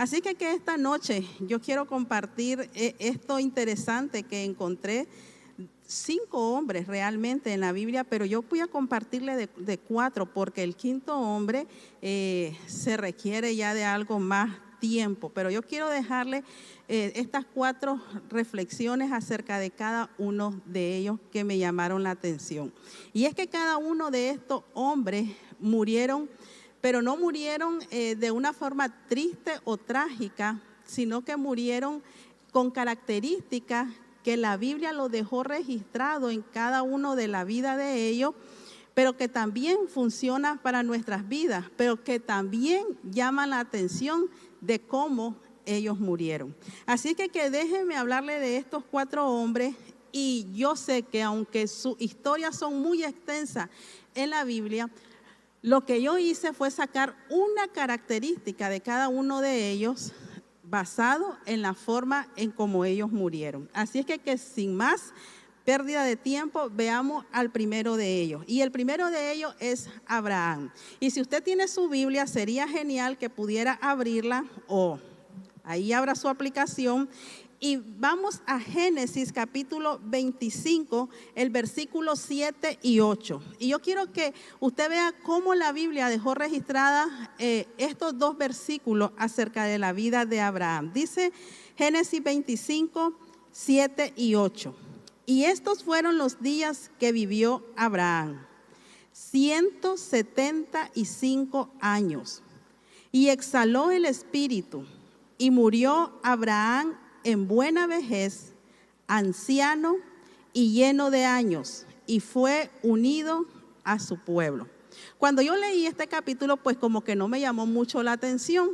Así que, esta noche yo quiero compartir eh, esto interesante que encontré cinco hombres realmente en la Biblia, pero yo voy a compartirle de, cuatro porque el quinto hombre eh, se requiere ya de algo más tiempo, pero yo quiero dejarle eh, estas cuatro reflexiones acerca de cada uno de ellos que me llamaron la atención. Y es que cada uno de estos hombres murieron, pero no murieron eh, de una forma triste o trágica, sino que murieron con características que la Biblia lo dejó registrado en cada uno de la vida de ellos, pero que también funciona para nuestras vidas, pero que también llama la atención de cómo ellos murieron. Así que, que déjenme hablarle de estos cuatro hombres y yo sé que aunque sus historias son muy extensas en la Biblia, lo que yo hice fue sacar una característica de cada uno de ellos basado en la forma en cómo ellos murieron. Así es que, que sin más pérdida de tiempo, veamos al primero de ellos. Y el primero de ellos es Abraham. Y si usted tiene su Biblia, sería genial que pudiera abrirla o ahí abra su aplicación. Y vamos a Génesis capítulo 25, el versículo 7 y 8. Y yo quiero que usted vea cómo la Biblia dejó registrada eh, estos dos versículos acerca de la vida de Abraham. Dice Génesis 25, 7 y 8. Y estos fueron los días que vivió Abraham, 175 años. Y exhaló el espíritu y murió Abraham en buena vejez, anciano y lleno de años, y fue unido a su pueblo. Cuando yo leí este capítulo, pues como que no me llamó mucho la atención,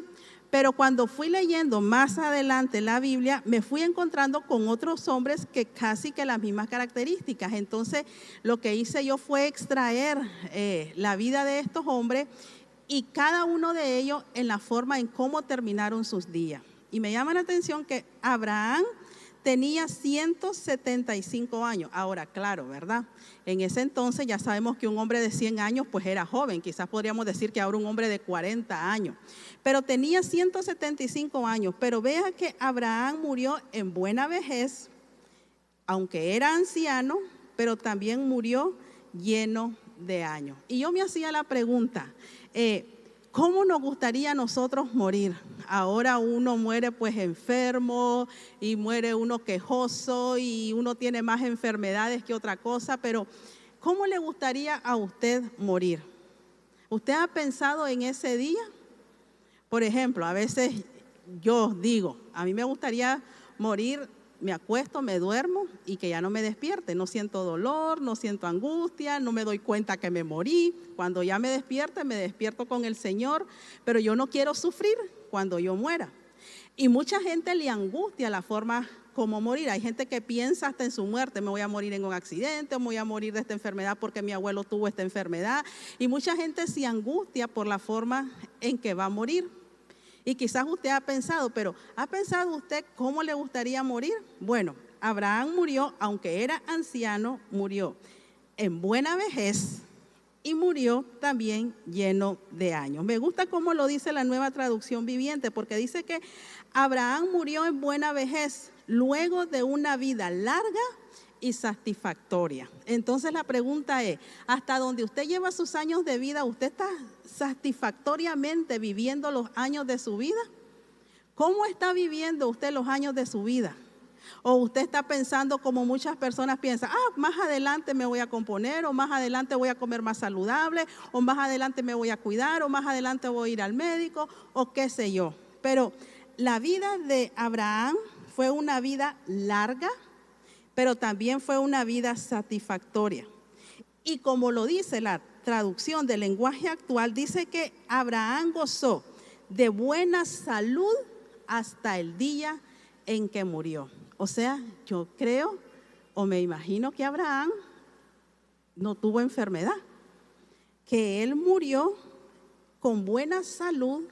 pero cuando fui leyendo más adelante la Biblia, me fui encontrando con otros hombres que casi que las mismas características. Entonces, lo que hice yo fue extraer eh, la vida de estos hombres y cada uno de ellos en la forma en cómo terminaron sus días. Y me llama la atención que Abraham tenía 175 años. Ahora, claro, ¿verdad? En ese entonces ya sabemos que un hombre de 100 años pues era joven, quizás podríamos decir que ahora un hombre de 40 años, pero tenía 175 años, pero vea que Abraham murió en buena vejez, aunque era anciano, pero también murió lleno de años. Y yo me hacía la pregunta, eh, ¿cómo nos gustaría a nosotros morir? ahora uno muere pues enfermo y muere uno quejoso y uno tiene más enfermedades que otra cosa, pero ¿cómo le gustaría a usted morir? ¿Usted ha pensado en ese día? Por ejemplo, a veces yo digo, a mí me gustaría morir me acuesto, me duermo y que ya no me despierte. No siento dolor, no siento angustia, no me doy cuenta que me morí. Cuando ya me despierte, me despierto con el Señor, pero yo no quiero sufrir cuando yo muera. Y mucha gente le angustia la forma como morir. Hay gente que piensa hasta en su muerte, me voy a morir en un accidente, me voy a morir de esta enfermedad porque mi abuelo tuvo esta enfermedad. Y mucha gente se angustia por la forma en que va a morir. Y quizás usted ha pensado, pero ¿ha pensado usted cómo le gustaría morir? Bueno, Abraham murió, aunque era anciano, murió en buena vejez y murió también lleno de años. Me gusta cómo lo dice la nueva traducción viviente, porque dice que Abraham murió en buena vejez luego de una vida larga y satisfactoria. Entonces la pregunta es, ¿hasta donde usted lleva sus años de vida, usted está satisfactoriamente viviendo los años de su vida? ¿Cómo está viviendo usted los años de su vida? O usted está pensando como muchas personas piensan, ah, más adelante me voy a componer, o más adelante voy a comer más saludable, o más adelante me voy a cuidar, o más adelante voy a ir al médico, o qué sé yo. Pero la vida de Abraham fue una vida larga, pero también fue una vida satisfactoria. Y como lo dice la traducción del lenguaje actual, dice que Abraham gozó de buena salud hasta el día en que murió. O sea, yo creo o me imagino que Abraham no tuvo enfermedad, que él murió con buena salud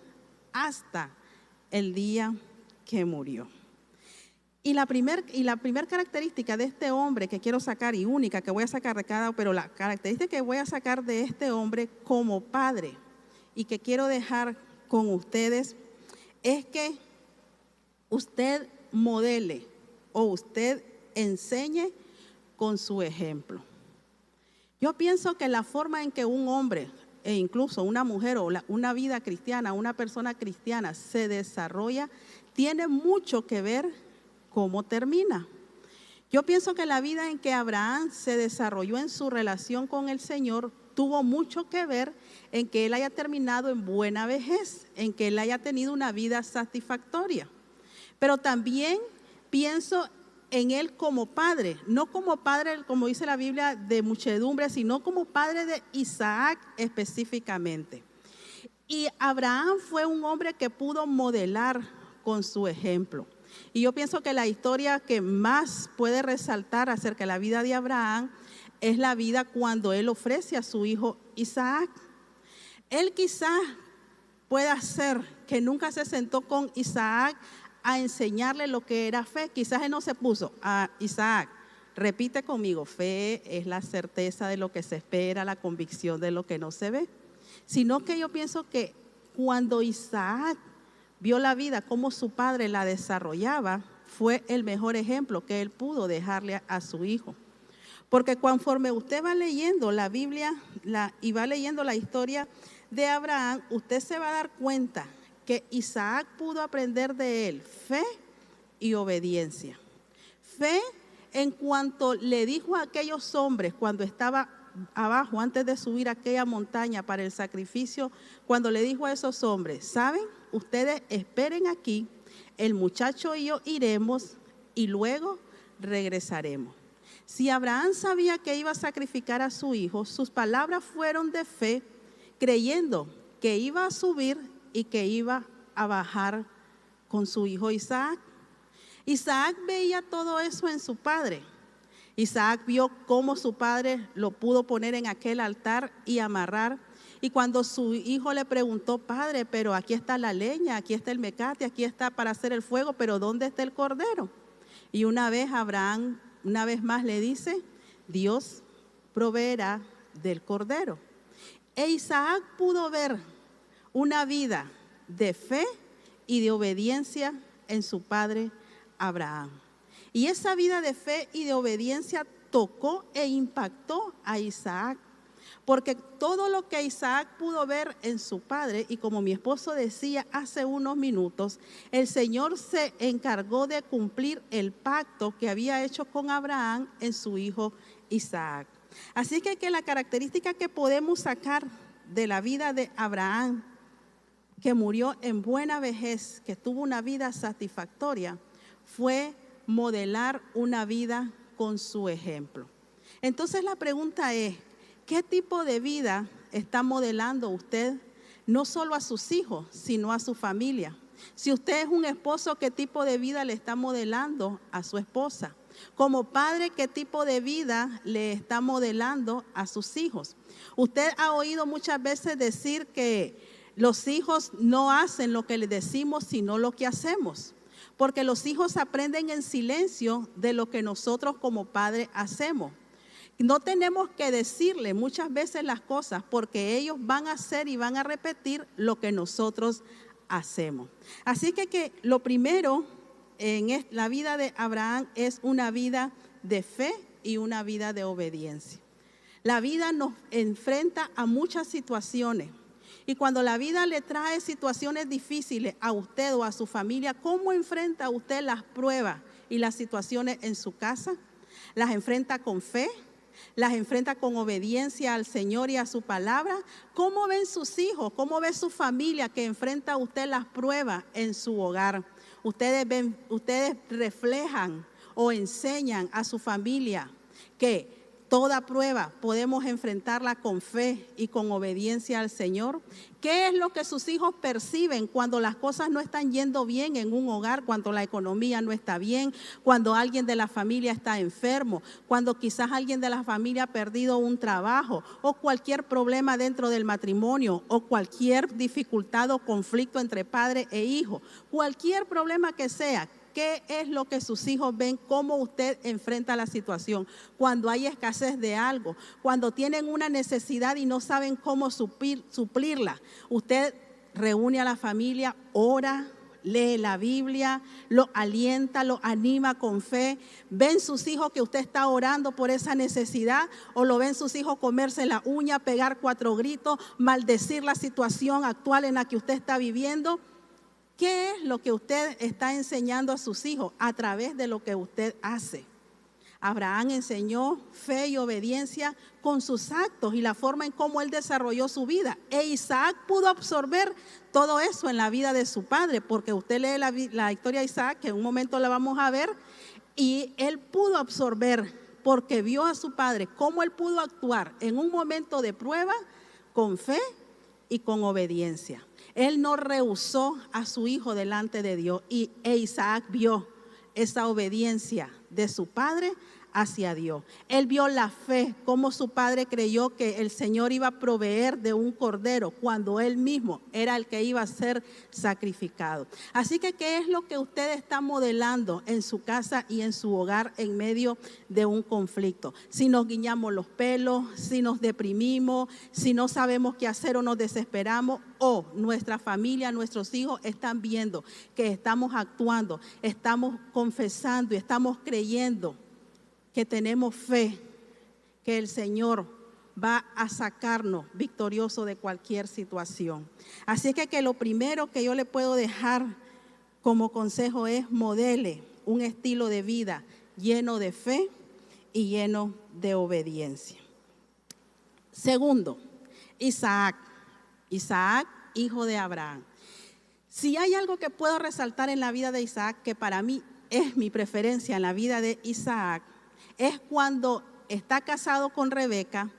hasta el día que murió. Y la primera primer característica de este hombre que quiero sacar y única que voy a sacar de cada, pero la característica que voy a sacar de este hombre como padre y que quiero dejar con ustedes es que usted modele o usted enseñe con su ejemplo. Yo pienso que la forma en que un hombre e incluso una mujer o una vida cristiana, una persona cristiana se desarrolla, tiene mucho que ver cómo termina. Yo pienso que la vida en que Abraham se desarrolló en su relación con el Señor tuvo mucho que ver en que él haya terminado en buena vejez, en que él haya tenido una vida satisfactoria. Pero también pienso en él como padre, no como padre, como dice la Biblia, de muchedumbre, sino como padre de Isaac específicamente. Y Abraham fue un hombre que pudo modelar con su ejemplo. Y yo pienso que la historia que más puede resaltar acerca de la vida de Abraham es la vida cuando él ofrece a su hijo Isaac. Él quizás pueda ser que nunca se sentó con Isaac a enseñarle lo que era fe. Quizás él no se puso a Isaac. Repite conmigo, fe es la certeza de lo que se espera, la convicción de lo que no se ve. Sino que yo pienso que cuando Isaac vio la vida, como su padre la desarrollaba, fue el mejor ejemplo que él pudo dejarle a, su hijo. Porque conforme usted va leyendo la Biblia y va leyendo la historia de Abraham, usted se va a dar cuenta que Isaac pudo aprender de él fe y obediencia. Fe en cuanto le dijo a aquellos hombres cuando estaba abajo, antes de subir aquella montaña para el sacrificio, cuando le dijo a esos hombres, ¿saben? Ustedes esperen aquí, el muchacho y yo iremos y luego regresaremos. Si Abraham sabía que iba a sacrificar a su hijo, sus palabras fueron de fe, creyendo que iba a subir y que iba a bajar con su hijo Isaac. Isaac veía todo eso en su padre. Isaac vio cómo su padre lo pudo poner en aquel altar y amarrar. Y cuando su hijo le preguntó, padre, pero aquí está la leña, aquí está el mecate, aquí está para hacer el fuego, pero ¿dónde está el cordero? Y una vez Abraham, una vez más le dice, Dios proveerá del cordero. E Isaac pudo ver una vida de fe y de obediencia en su padre Abraham. Y esa vida de fe y de obediencia tocó e impactó a Isaac. Porque todo lo que Isaac pudo ver en su padre, y como mi esposo decía hace unos minutos, el Señor se encargó de cumplir el pacto que había hecho con Abraham en su hijo Isaac. Así que, que la característica que podemos sacar de la vida de Abraham que murió en buena vejez, que tuvo una vida satisfactoria, fue modelar una vida con su ejemplo. Entonces la pregunta es, ¿qué tipo de vida está modelando usted no solo a sus hijos, sino a su familia? Si usted es un esposo, ¿qué tipo de vida le está modelando a su esposa? Como padre, ¿qué tipo de vida le está modelando a sus hijos? Usted ha oído muchas veces decir que los hijos no hacen lo que le decimos, sino lo que hacemos. Porque los hijos aprenden en silencio de lo que nosotros como padres hacemos. No tenemos que decirle muchas veces las cosas porque ellos van a hacer y van a repetir lo que nosotros hacemos. Así que, que lo primero en la vida de Abraham es una vida de fe y una vida de obediencia. La vida nos enfrenta a muchas situaciones y cuando la vida le trae situaciones difíciles a usted o a su familia, ¿cómo enfrenta usted las pruebas y las situaciones en su casa? ¿Las enfrenta con fe? ¿Las enfrenta con obediencia al Señor y a su palabra? ¿Cómo ven sus hijos? ¿Cómo ve su familia que enfrenta usted las pruebas en su hogar? Ustedes, ven, ustedes reflejan o enseñan a su familia que Toda prueba podemos enfrentarla con fe y con obediencia al Señor. ¿Qué es lo que sus hijos perciben cuando las cosas no están yendo bien en un hogar, cuando la economía no está bien, cuando alguien de la familia está enfermo, cuando quizás alguien de la familia ha perdido un trabajo o cualquier problema dentro del matrimonio o cualquier dificultad o conflicto entre padre e hijo? Cualquier problema que sea, ¿Qué es lo que sus hijos ven? ¿Cómo usted enfrenta la situación? Cuando hay escasez de algo, cuando tienen una necesidad y no saben cómo suplirla. Usted reúne a la familia, ora, lee la Biblia, lo alienta, lo anima con fe. Ven sus hijos que usted está orando por esa necesidad o lo ven sus hijos comerse la uña, pegar cuatro gritos, maldecir la situación actual en la que usted está viviendo. ¿Qué es lo que usted está enseñando a sus hijos a través de lo que usted hace? Abraham enseñó fe y obediencia con sus actos y la forma en cómo él desarrolló su vida. E Isaac pudo absorber todo eso en la vida de su padre, porque usted lee la, historia de Isaac, que en un momento la vamos a ver, y él pudo absorber, porque vio a su padre, cómo él pudo actuar en un momento de prueba con fe y con obediencia. Él no rehusó a su hijo delante de Dios y e Isaac vio esa obediencia de su padre hacia Dios. Él vio la fe, como su padre creyó que el Señor iba a proveer de un cordero cuando él mismo era el que iba a ser sacrificado. Así que, ¿qué es lo que usted está modelando en su casa y en su hogar en medio de un conflicto? Si nos guiñamos los pelos, si nos deprimimos, si no sabemos qué hacer o nos desesperamos, o nuestra familia, nuestros hijos están viendo que estamos actuando, estamos confesando y estamos creyendo que tenemos fe que el Señor va a sacarnos victorioso de cualquier situación. Así que, que lo primero que yo le puedo dejar como consejo es modele un estilo de vida lleno de fe y lleno de obediencia. Segundo, Isaac. Isaac, hijo de Abraham. Si hay algo que puedo resaltar en la vida de Isaac, que para mí es mi preferencia en la vida de Isaac, es cuando está casado con Rebeca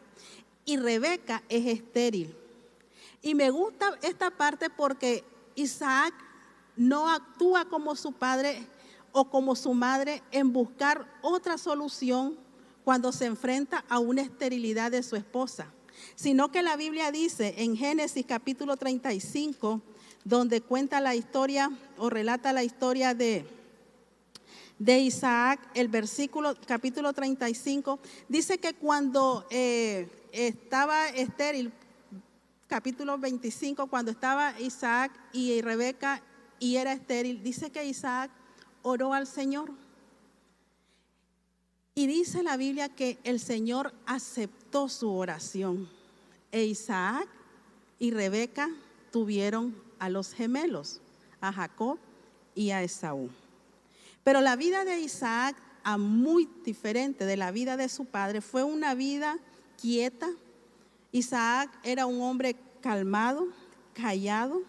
y Rebeca es estéril. Y me gusta esta parte porque Isaac no actúa como su padre o como su madre en buscar otra solución cuando se enfrenta a una esterilidad de su esposa, sino que la Biblia dice en Génesis capítulo 35, donde cuenta la historia o relata la historia de, de Isaac, el versículo capítulo 35, dice que cuando eh, estaba estéril, capítulo 25, cuando estaba Isaac y Rebeca y era estéril, dice que Isaac oró al Señor. Y dice la Biblia que el Señor aceptó su oración. E Isaac y Rebeca tuvieron a los gemelos, a Jacob y a Esaú. Pero la vida de Isaac, a muy diferente de la vida de su padre, fue una vida quieta. Isaac era un hombre calmado, callado,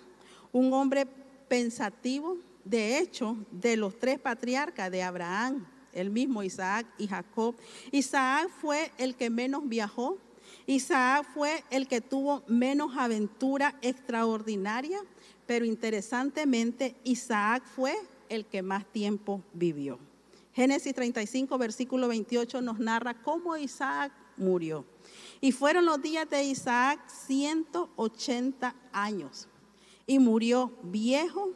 un hombre pensativo. De hecho, de los tres patriarcas de Abraham, el mismo Isaac y Jacob, Isaac fue el que menos viajó. Isaac fue el que tuvo menos aventura extraordinaria, pero interesantemente Isaac fue el que más tiempo vivió. Génesis 35, versículo 28 nos narra cómo Isaac murió. Y fueron los días de Isaac 180 años. Y murió viejo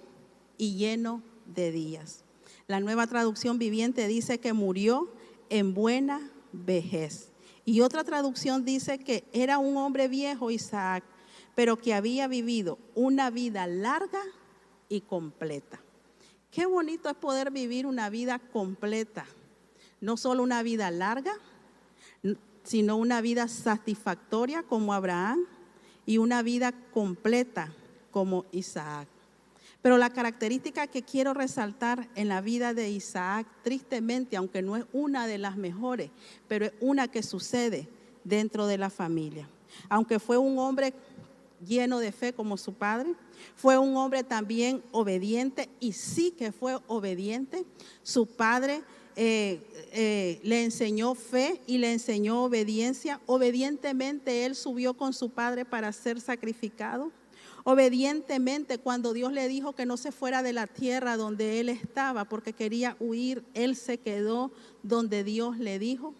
y lleno de días. La nueva traducción viviente dice que murió en buena vejez. Y otra traducción dice que era un hombre viejo Isaac, pero que había vivido una vida larga y completa. Qué bonito es poder vivir una vida completa, no solo una vida larga, sino una vida satisfactoria como Abraham y una vida completa como Isaac. Pero la característica que quiero resaltar en la vida de Isaac, tristemente, aunque no es una de las mejores, pero es una que sucede dentro de la familia. Aunque fue un hombre lleno de fe como su padre. Fue un hombre también obediente y sí que fue obediente. Su padre eh, eh, le enseñó fe y le enseñó obediencia. Obedientemente él subió con su padre para ser sacrificado. Obedientemente cuando Dios le dijo que no se fuera de la tierra donde él estaba porque quería huir, él se quedó donde Dios le dijo.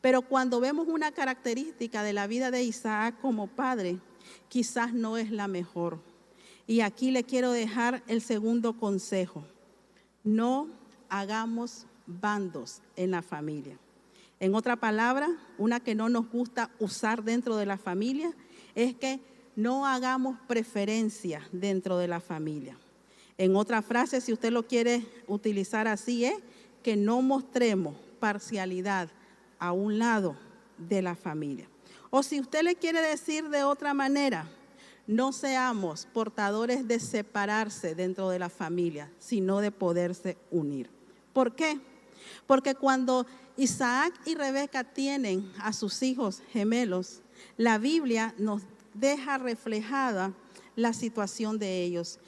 Pero cuando vemos una característica de la vida de Isaac como padre, quizás no es la mejor. Y aquí le quiero dejar el segundo consejo. No hagamos bandos en la familia. En otra palabra, una que no nos gusta usar dentro de la familia es que no hagamos preferencias dentro de la familia. En otra frase, si usted lo quiere utilizar así, es que no mostremos parcialidad a un lado de la familia. O si usted le quiere decir de otra manera, no seamos portadores de separarse dentro de la familia, sino de poderse unir. ¿Por qué? Porque cuando Isaac y Rebeca tienen a sus hijos gemelos, la Biblia nos deja reflejada la situación de ellos.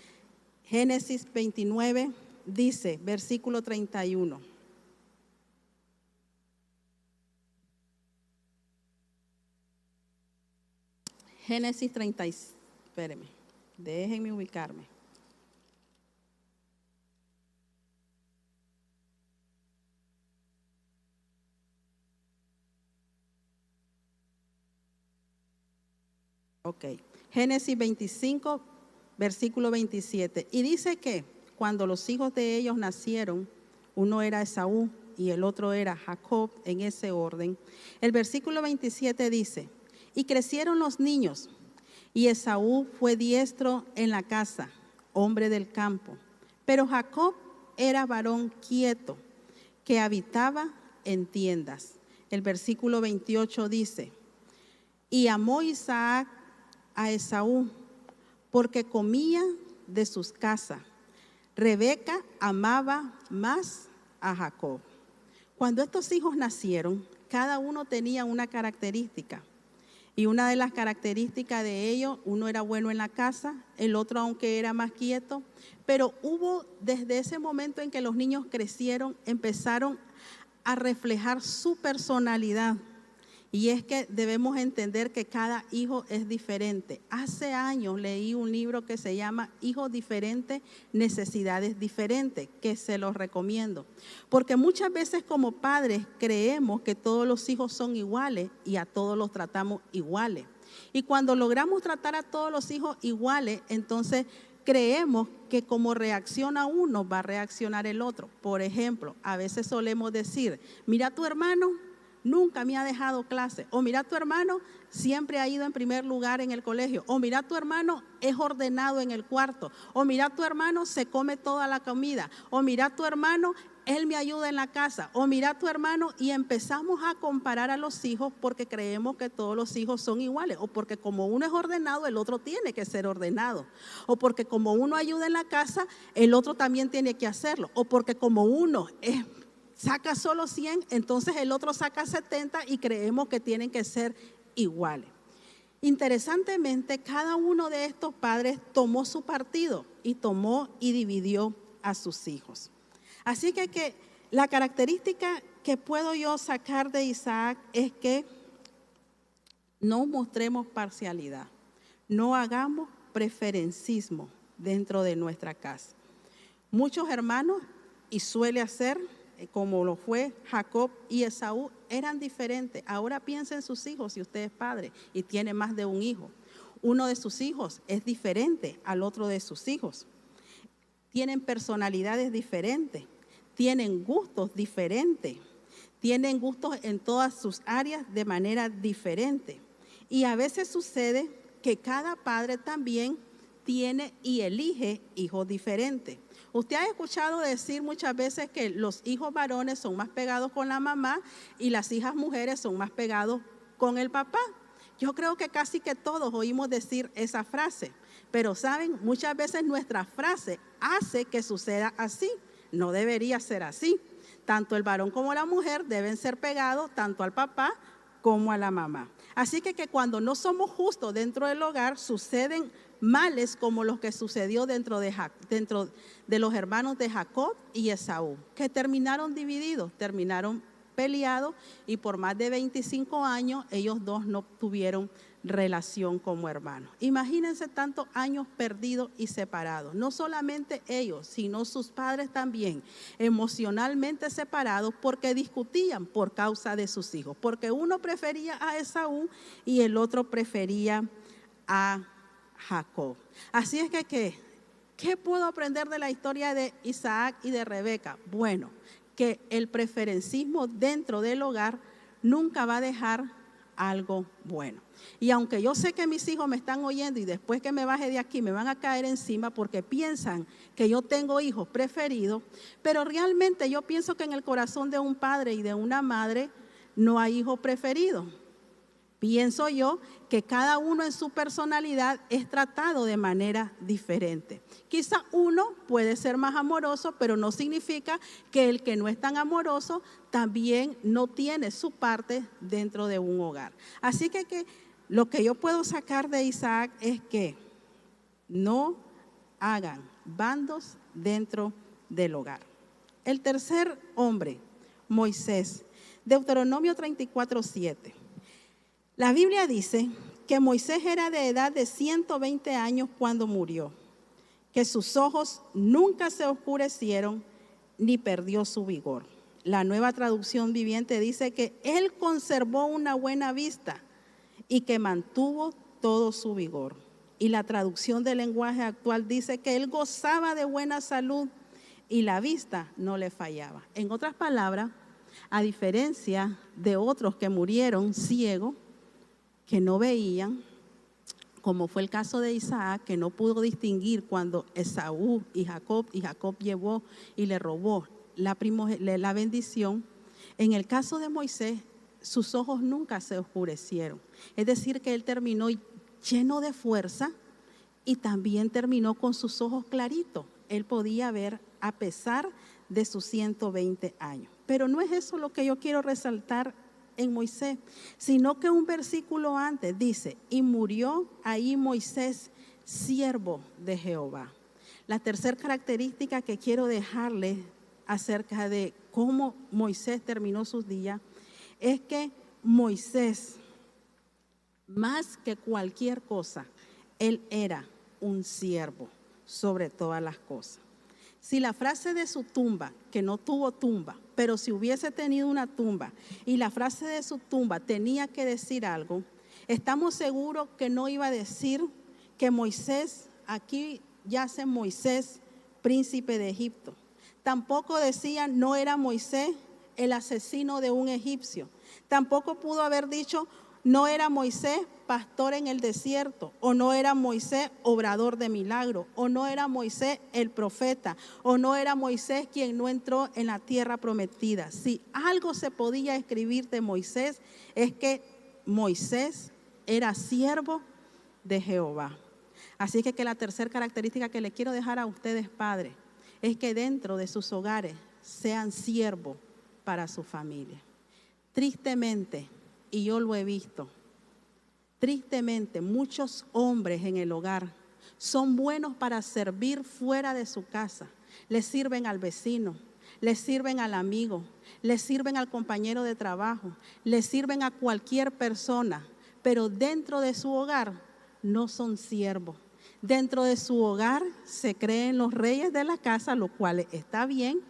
Génesis 29 dice, versículo 31. Génesis 30, espéreme, déjenme ubicarme. Ok, Génesis 25, versículo 27. Y dice que cuando los hijos de ellos nacieron, uno era Esaú y el otro era Jacob, en ese orden. El versículo 27 dice, y crecieron los niños, y Esaú fue diestro en la casa, hombre del campo. Pero Jacob era varón quieto, que habitaba en tiendas. El versículo 28 dice, y amó Isaac a Esaú, porque comía de sus casas. Rebeca amaba más a Jacob. Cuando estos hijos nacieron, cada uno tenía una característica. Y una de las características de ellos, uno era bueno en la casa, el otro aunque era más quieto, pero hubo desde ese momento en que los niños crecieron, empezaron a reflejar su personalidad. Y es que debemos entender que cada hijo es diferente. Hace años leí un libro que se llama Hijos diferentes, necesidades diferentes, que se los recomiendo. Porque muchas veces como padres creemos que todos los hijos son iguales y a todos los tratamos iguales. Y cuando logramos tratar a todos los hijos iguales, entonces creemos que como reacciona uno, va a reaccionar el otro. Por ejemplo, a veces solemos decir, mira tu hermano, nunca me ha dejado clase. O mira, tu hermano siempre ha ido en primer lugar en el colegio. O mira, tu hermano es ordenado en el cuarto. O mira, tu hermano se come toda la comida. O mira, tu hermano, él me ayuda en la casa. O mira, tu hermano, y empezamos a comparar a los hijos porque creemos que todos los hijos son iguales. O porque como uno es ordenado, el otro tiene que ser ordenado. O porque como uno ayuda en la casa, el otro también tiene que hacerlo. O porque como uno es saca solo 100, entonces el otro saca 70 y creemos que tienen que ser iguales. Interesantemente, cada uno de estos padres tomó su partido y tomó y dividió a sus hijos. Así que, que la característica que puedo yo sacar de Isaac es que no mostremos parcialidad, no hagamos preferencismo dentro de nuestra casa. Muchos hermanos, y suele hacer, como lo fue Jacob y Esaú, eran diferentes. Ahora piensa en sus hijos si usted es padre y tiene más de un hijo. Uno de sus hijos es diferente al otro de sus hijos. Tienen personalidades diferentes, tienen gustos diferentes, tienen gustos en todas sus áreas de manera diferente. Y a veces sucede que cada padre también tiene y elige hijos diferentes. Usted ha escuchado decir muchas veces que los hijos varones son más pegados con la mamá y las hijas mujeres son más pegados con el papá. Yo creo que casi que todos oímos decir esa frase, pero saben, muchas veces nuestra frase hace que suceda así. No debería ser así. Tanto el varón como la mujer deben ser pegados tanto al papá como a la mamá. Así que, que cuando no somos justos dentro del hogar, suceden males como los que sucedió dentro de, dentro de los hermanos de Jacob y Esaú, que terminaron divididos, terminaron peleados y por más de 25 años ellos dos no tuvieron relación como hermanos. Imagínense tantos años perdidos y separados. No solamente ellos, sino sus padres también, emocionalmente separados porque discutían por causa de sus hijos, porque uno prefería a Esaú y el otro prefería a Jacob. Así es que, ¿qué? ¿Qué puedo aprender de la historia de Isaac y de Rebeca? Bueno, que el preferencismo dentro del hogar nunca va a dejar algo bueno. Y aunque yo sé que mis hijos me están oyendo y después que me baje de aquí me van a caer encima porque piensan que yo tengo hijos preferidos, pero realmente yo pienso que en el corazón de un padre y de una madre no hay hijo preferido. Pienso yo que cada uno en su personalidad es tratado de manera diferente. Quizá uno puede ser más amoroso, pero no significa que el que no es tan amoroso también no tiene su parte dentro de un hogar. Así que, lo que yo puedo sacar de Isaac es que no hagan bandos dentro del hogar. El tercer hombre, Moisés, Deuteronomio 34, 7. La Biblia dice que Moisés era de edad de 120 años cuando murió, que sus ojos nunca se oscurecieron ni perdió su vigor. La nueva traducción viviente dice que él conservó una buena vista y que mantuvo todo su vigor. Y la traducción del lenguaje actual dice que él gozaba de buena salud y la vista no le fallaba. En otras palabras, a diferencia de otros que murieron ciegos, que no veían, como fue el caso de Isaac, que no pudo distinguir cuando Esaú y Jacob, y Jacob llevó y le robó la, la bendición. En el caso de Moisés, sus ojos nunca se oscurecieron. Es decir, que él terminó lleno de fuerza y también terminó con sus ojos claritos. Él podía ver a pesar de sus 120 años. Pero no es eso lo que yo quiero resaltar en Moisés, sino que un versículo antes dice, y murió ahí Moisés, siervo de Jehová. La tercera característica que quiero dejarle acerca de cómo Moisés terminó sus días es que Moisés, más que cualquier cosa, él era un siervo sobre todas las cosas. Si la frase de su tumba, que no tuvo tumba, pero si hubiese tenido una tumba y la frase de su tumba tenía que decir algo, estamos seguros que no iba a decir que Moisés, aquí yace Moisés, príncipe de Egipto. Tampoco decía, no era Moisés el asesino de un egipcio. Tampoco pudo haber dicho, no era Moisés pastor en el desierto, o no era Moisés obrador de milagro, o no era Moisés el profeta, o no era Moisés quien no entró en la tierra prometida. Si algo se podía escribir de Moisés, es que Moisés era siervo de Jehová. Así que, que la tercera característica que le quiero dejar a ustedes, padres, es que dentro de sus hogares sean siervos para su familia. Tristemente, y yo lo he visto, tristemente muchos hombres en el hogar son buenos para servir fuera de su casa. Le sirven al vecino, le sirven al amigo, le sirven al compañero de trabajo, le sirven a cualquier persona, pero dentro de su hogar no son siervos. Dentro de su hogar se creen los reyes de la casa, lo cual está bien,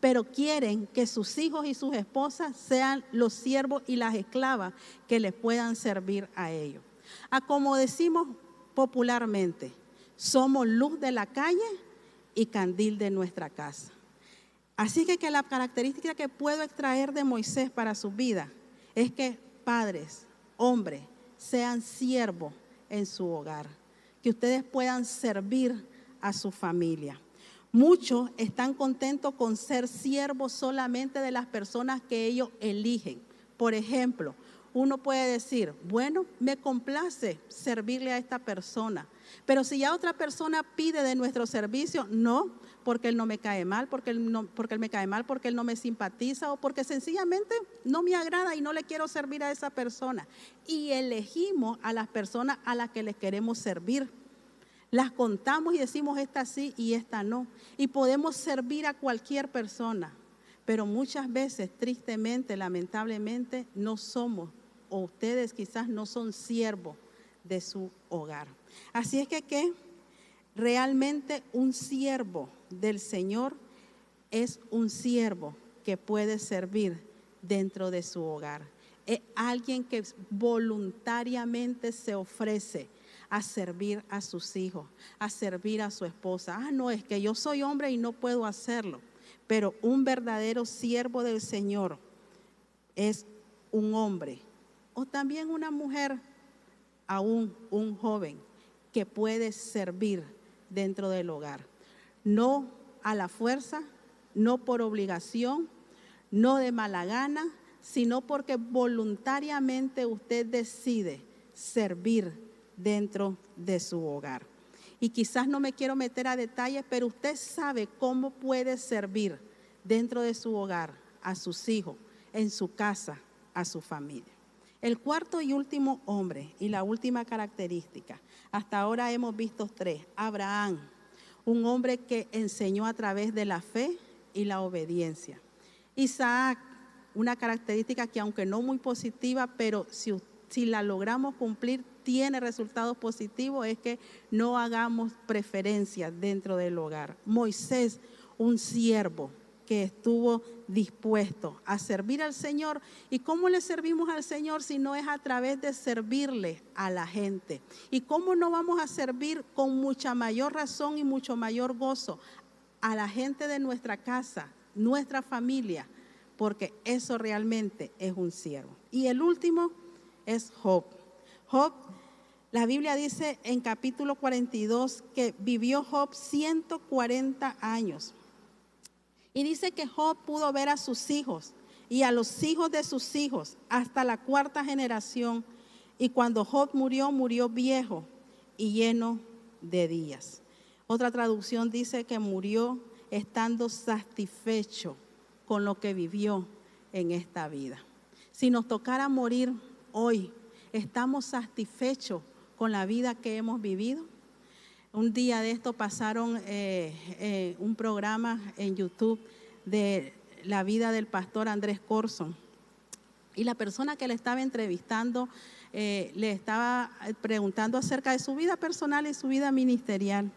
pero quieren que sus hijos y sus esposas sean los siervos y las esclavas que les puedan servir a ellos. A como decimos popularmente, somos luz de la calle y candil de nuestra casa. Así que, que la característica que puedo extraer de Moisés para su vida es que padres, hombres, sean siervos en su hogar, que ustedes puedan servir a su familia. Muchos están contentos con ser siervos solamente de las personas que ellos eligen. Por ejemplo, uno puede decir, bueno, me complace servirle a esta persona, pero si ya otra persona pide de nuestro servicio, no, porque él no me cae mal, porque él, no, porque él me cae mal, porque él no me simpatiza o porque sencillamente no me agrada y no le quiero servir a esa persona. Y elegimos a las personas a las que les queremos servir. Las contamos y decimos esta sí y esta no. Y podemos servir a cualquier persona. Pero muchas veces, tristemente, lamentablemente, no somos, o ustedes quizás no son siervos de su hogar. Así es que, ¿qué? Realmente un siervo del Señor es un siervo que puede servir dentro de su hogar. Es alguien que voluntariamente se ofrece a servir a sus hijos, a servir a su esposa. Ah, no, es que yo soy hombre y no puedo hacerlo. Pero un verdadero siervo del Señor es un hombre o también una mujer, aún un joven, que puede servir dentro del hogar. No a la fuerza, no por obligación, no de mala gana, sino porque voluntariamente usted decide servir dentro de su hogar. Y quizás no me quiero meter a detalles, pero usted sabe cómo puede servir dentro de su hogar, a sus hijos, en su casa, a su familia. El cuarto y último hombre y la última característica, hasta ahora hemos visto tres. Abraham, un hombre que enseñó a través de la fe y la obediencia. Isaac, una característica que aunque no muy positiva, pero si, si la logramos cumplir, tiene resultados positivos, es que no hagamos preferencias dentro del hogar. Moisés, un siervo, que estuvo dispuesto a servir al Señor. ¿Y cómo le servimos al Señor si no es a través de servirle a la gente? ¿Y cómo no vamos a servir con mucha mayor razón y mucho mayor gozo a la gente de nuestra casa, nuestra familia? Porque eso realmente es un siervo. Y el último es Job. Job, la Biblia dice en capítulo 42 que vivió Job 140 años. Y dice que Job pudo ver a sus hijos y a los hijos de sus hijos hasta la cuarta generación. Y cuando Job murió, murió viejo y lleno de días. Otra traducción dice que murió estando satisfecho con lo que vivió en esta vida. Si nos tocara morir hoy, ¿estamos satisfechos con la vida que hemos vivido? Un día de esto pasaron eh, eh, un programa en YouTube de la vida del pastor Andrés Corson. Y la persona que le estaba entrevistando eh, le estaba preguntando acerca de su vida personal y su vida ministerial.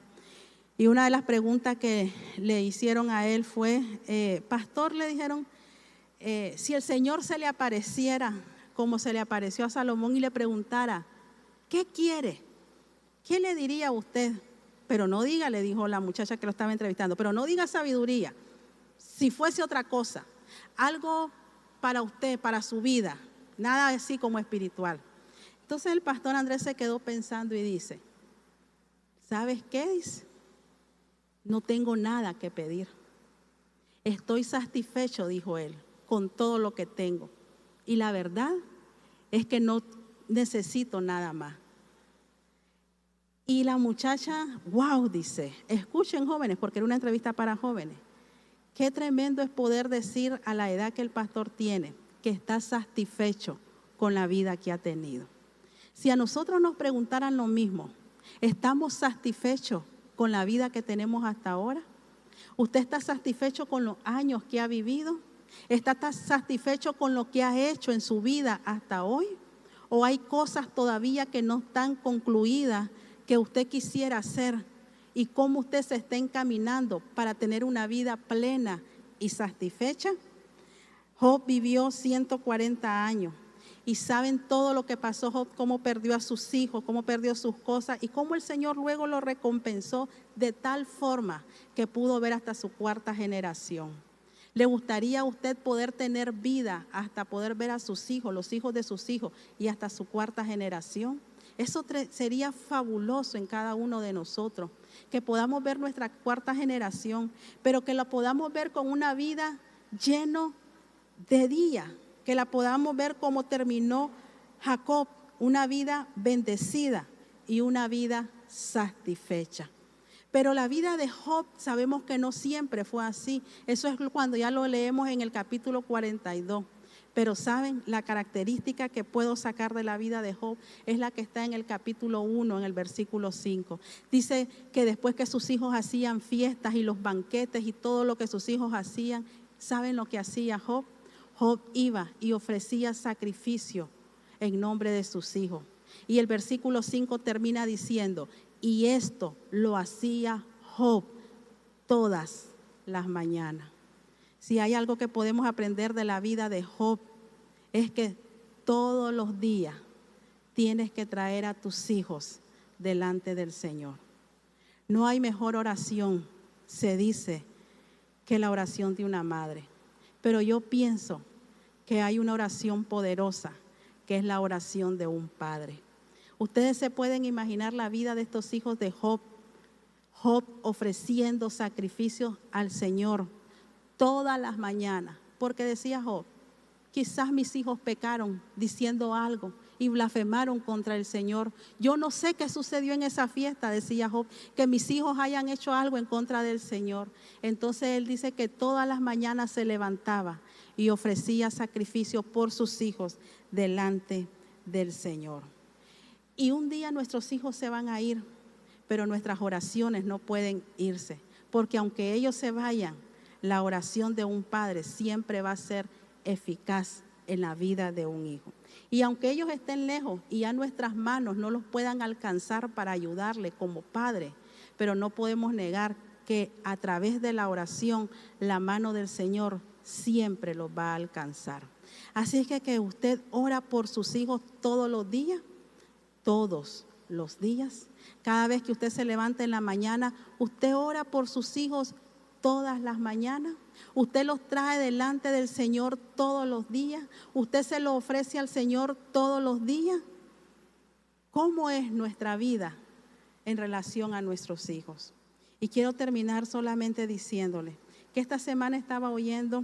Y una de las preguntas que le hicieron a él fue, pastor, le dijeron, si el Señor se le apareciera como se le apareció a Salomón y le preguntara, ¿qué quiere? ¿Qué le diría a usted? pero no diga, le dijo la muchacha que lo estaba entrevistando, pero no diga sabiduría. Si fuese otra cosa, algo para usted, para su vida, nada así como espiritual. Entonces el pastor Andrés se quedó pensando y dice, ¿sabes qué dice? No tengo nada que pedir. Estoy satisfecho, dijo él, con todo lo que tengo. Y la verdad es que no necesito nada más. Y la muchacha, wow, dice, escuchen jóvenes, porque era una entrevista para jóvenes. Qué tremendo es poder decir a la edad que el pastor tiene que está satisfecho con la vida que ha tenido. Si a nosotros nos preguntaran lo mismo, ¿estamos satisfechos con la vida que tenemos hasta ahora? ¿Usted está satisfecho con los años que ha vivido? ¿Está satisfecho con lo que ha hecho en su vida hasta hoy? ¿O hay cosas todavía que no están concluidas que usted quisiera hacer y cómo usted se está encaminando para tener una vida plena y satisfecha. Job vivió 140 años y saben todo lo que pasó Job, cómo perdió a sus hijos, cómo perdió sus cosas y cómo el Señor luego lo recompensó de tal forma que pudo ver hasta su cuarta generación. ¿Le gustaría a usted poder tener vida hasta poder ver a sus hijos, los hijos de sus hijos y hasta su cuarta generación? Eso sería fabuloso en cada uno de nosotros, que podamos ver nuestra cuarta generación, pero que la podamos ver con una vida lleno de día, que la podamos ver como terminó Jacob, una vida bendecida y una vida satisfecha. Pero la vida de Job sabemos que no siempre fue así. Eso es cuando ya lo leemos en el capítulo 42. Pero saben, la característica que puedo sacar de la vida de Job es la que está en el capítulo 1, en el versículo 5. Dice que después que sus hijos hacían fiestas y los banquetes y todo lo que sus hijos hacían, ¿saben lo que hacía Job? Job iba y ofrecía sacrificio en nombre de sus hijos. Y el versículo 5 termina diciendo, y esto lo hacía Job todas las mañanas. Si hay algo que podemos aprender de la vida de Job, es que todos los días tienes que traer a tus hijos delante del Señor. No hay mejor oración, se dice, que la oración de una madre. Pero yo pienso que hay una oración poderosa que es la oración de un padre. Ustedes se pueden imaginar la vida de estos hijos de Job. Job ofreciendo sacrificios al Señor todas las mañanas. Porque decía Job, quizás mis hijos pecaron diciendo algo y blasfemaron contra el Señor. Yo no sé qué sucedió en esa fiesta, decía Job, que mis hijos hayan hecho algo en contra del Señor. Entonces él dice que todas las mañanas se levantaba y ofrecía sacrificio por sus hijos delante del Señor. Y un día nuestros hijos se van a ir, pero nuestras oraciones no pueden irse, porque aunque ellos se vayan, la oración de un padre siempre va a ser eficaz en la vida de un hijo. Y aunque ellos estén lejos y a nuestras manos no los puedan alcanzar para ayudarle como padre, pero no podemos negar que a través de la oración la mano del Señor siempre los va a alcanzar. Así es que que usted ora por sus hijos todos los días todos los días. Cada vez que usted se levanta en la mañana, usted ora por sus hijos todas las mañanas. Usted los trae delante del Señor todos los días. Usted se lo ofrece al Señor todos los días. ¿Cómo es nuestra vida en relación a nuestros hijos? Y quiero terminar solamente diciéndole que esta semana estaba oyendo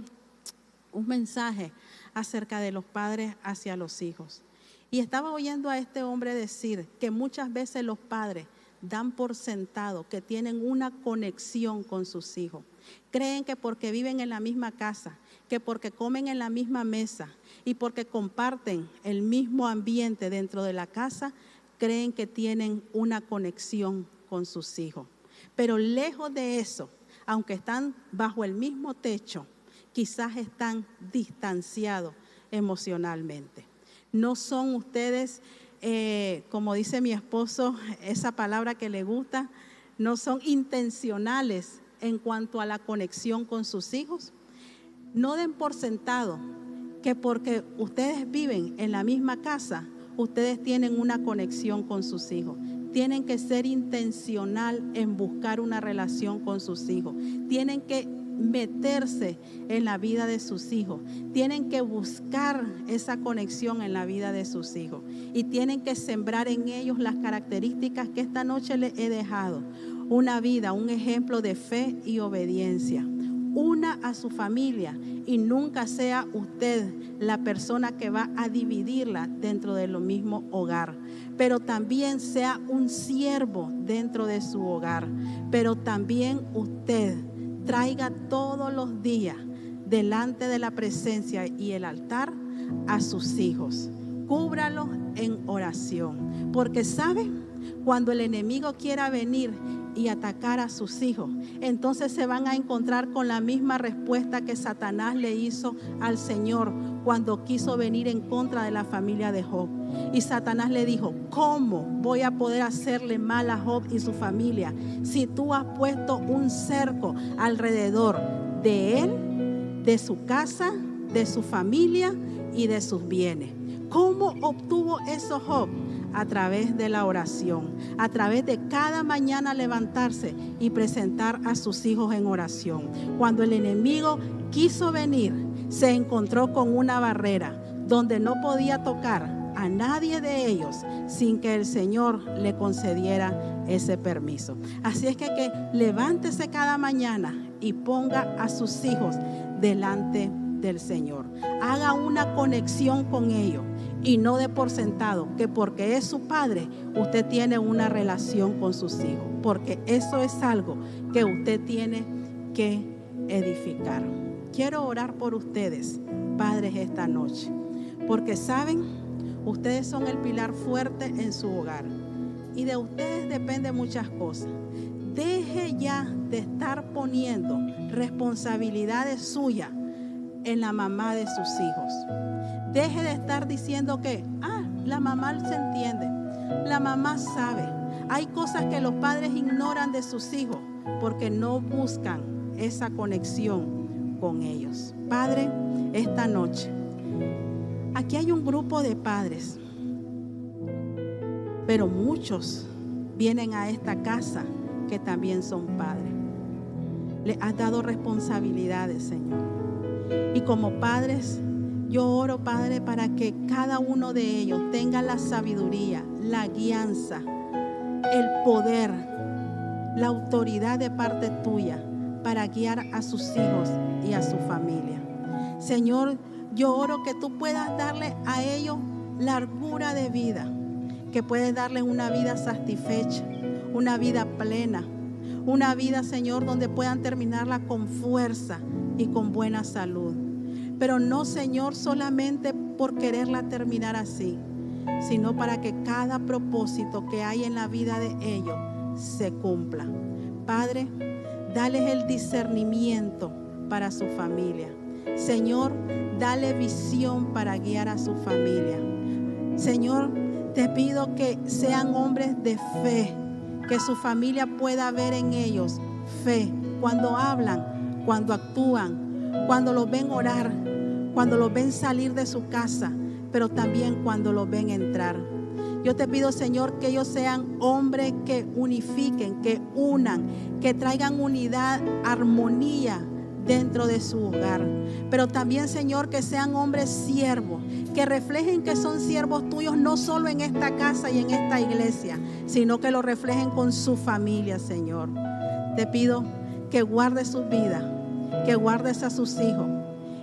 un mensaje acerca de los padres hacia los hijos. Y estaba oyendo a este hombre decir que muchas veces los padres dan por sentado que tienen una conexión con sus hijos. Creen que porque viven en la misma casa, que porque comen en la misma mesa y porque comparten el mismo ambiente dentro de la casa, creen que tienen una conexión con sus hijos. Pero lejos de eso, aunque están bajo el mismo techo, quizás están distanciados emocionalmente. No son ustedes, eh, como dice mi esposo, esa palabra que le gusta, no son intencionales en cuanto a la conexión con sus hijos. No den por sentado que porque ustedes viven en la misma casa, ustedes tienen una conexión con sus hijos. Tienen que ser intencional en buscar una relación con sus hijos. Tienen que meterse en la vida de sus hijos. Tienen que buscar esa conexión en la vida de sus hijos. Y tienen que sembrar en ellos las características que esta noche les he dejado. Una vida, un ejemplo de fe y obediencia. Una a su familia y nunca sea usted la persona que va a dividirla dentro de lo mismo hogar. Pero también sea un siervo dentro de su hogar. Pero también usted traiga todos los días delante de la presencia y el altar a sus hijos. Cúbralos en oración. Porque sabe, cuando el enemigo quiera venir y atacar a sus hijos, entonces se van a encontrar con la misma respuesta que Satanás le hizo al Señor cuando quiso venir en contra de la familia de Job. Y Satanás le dijo, ¿cómo voy a poder hacerle mal a Job y su familia si tú has puesto un cerco alrededor de él, de su casa, de su familia y de sus bienes? ¿Cómo obtuvo eso Job? A través de la oración, a través de cada mañana levantarse y presentar a sus hijos en oración. Cuando el enemigo quiso venir, se encontró con una barrera donde no podía tocar nadie de ellos sin que el Señor le concediera ese permiso. Así es que, que levántese cada mañana y ponga a sus hijos delante del Señor. Haga una conexión con ellos y no de por sentado que porque es su padre, usted tiene una relación con sus hijos, porque eso es algo que usted tiene que edificar. Quiero orar por ustedes, padres, esta noche, porque saben, Ustedes son el pilar fuerte en su hogar. Y de ustedes depende muchas cosas. Deje ya de estar poniendo responsabilidades suyas en la mamá de sus hijos. Deje de estar diciendo que, ah, la mamá se entiende. La mamá sabe. Hay cosas que los padres ignoran de sus hijos porque no buscan esa conexión con ellos. Padre, esta noche Aquí hay un grupo de padres, pero muchos vienen a esta casa que también son padres. Le has dado responsabilidades, Señor. Y como padres Yo oro, Padre, para que cada uno de ellos tenga la sabiduría, la guianza, el poder, la autoridad de parte tuya para guiar a sus hijos y a su familia. Señor, yo oro que tú puedas darle a ellos largura de vida, que puedes darles una vida satisfecha, una vida plena, una vida, Señor, donde puedan terminarla con fuerza y con buena salud. Pero no, Señor, solamente por quererla terminar así, sino para que cada propósito que hay en la vida de ellos se cumpla. Padre, dales el discernimiento para su familia. Señor, dale visión para guiar a su familia. Señor, te pido que sean hombres de fe, que su familia pueda ver en ellos fe cuando hablan, cuando actúan, cuando los ven orar, cuando los ven salir de su casa, pero también cuando los ven entrar. Yo te pido, Señor, que ellos sean hombres que unifiquen, que unan, que traigan unidad, armonía dentro de su hogar. Pero también, Señor, que sean hombres siervos, que reflejen que son siervos tuyos no solo en esta casa y en esta iglesia, sino que lo reflejen con su familia, Señor. Te pido que guardes su vida, que guardes a sus hijos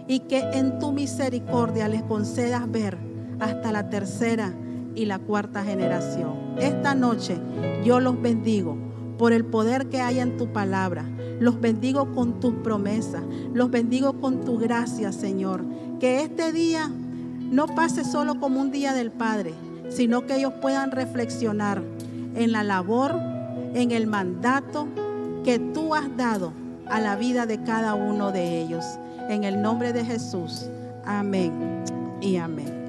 y que en tu misericordia les concedas ver hasta la tercera y la cuarta generación. Esta noche yo los bendigo por el poder que hay en tu palabra. Los bendigo con tus promesas. Los bendigo con tu gracia, Señor. Que este día no pase solo como un día del Padre, sino que ellos puedan reflexionar en la labor, en el mandato que tú has dado a la vida de cada uno de ellos. En el nombre de Jesús. Amén y amén.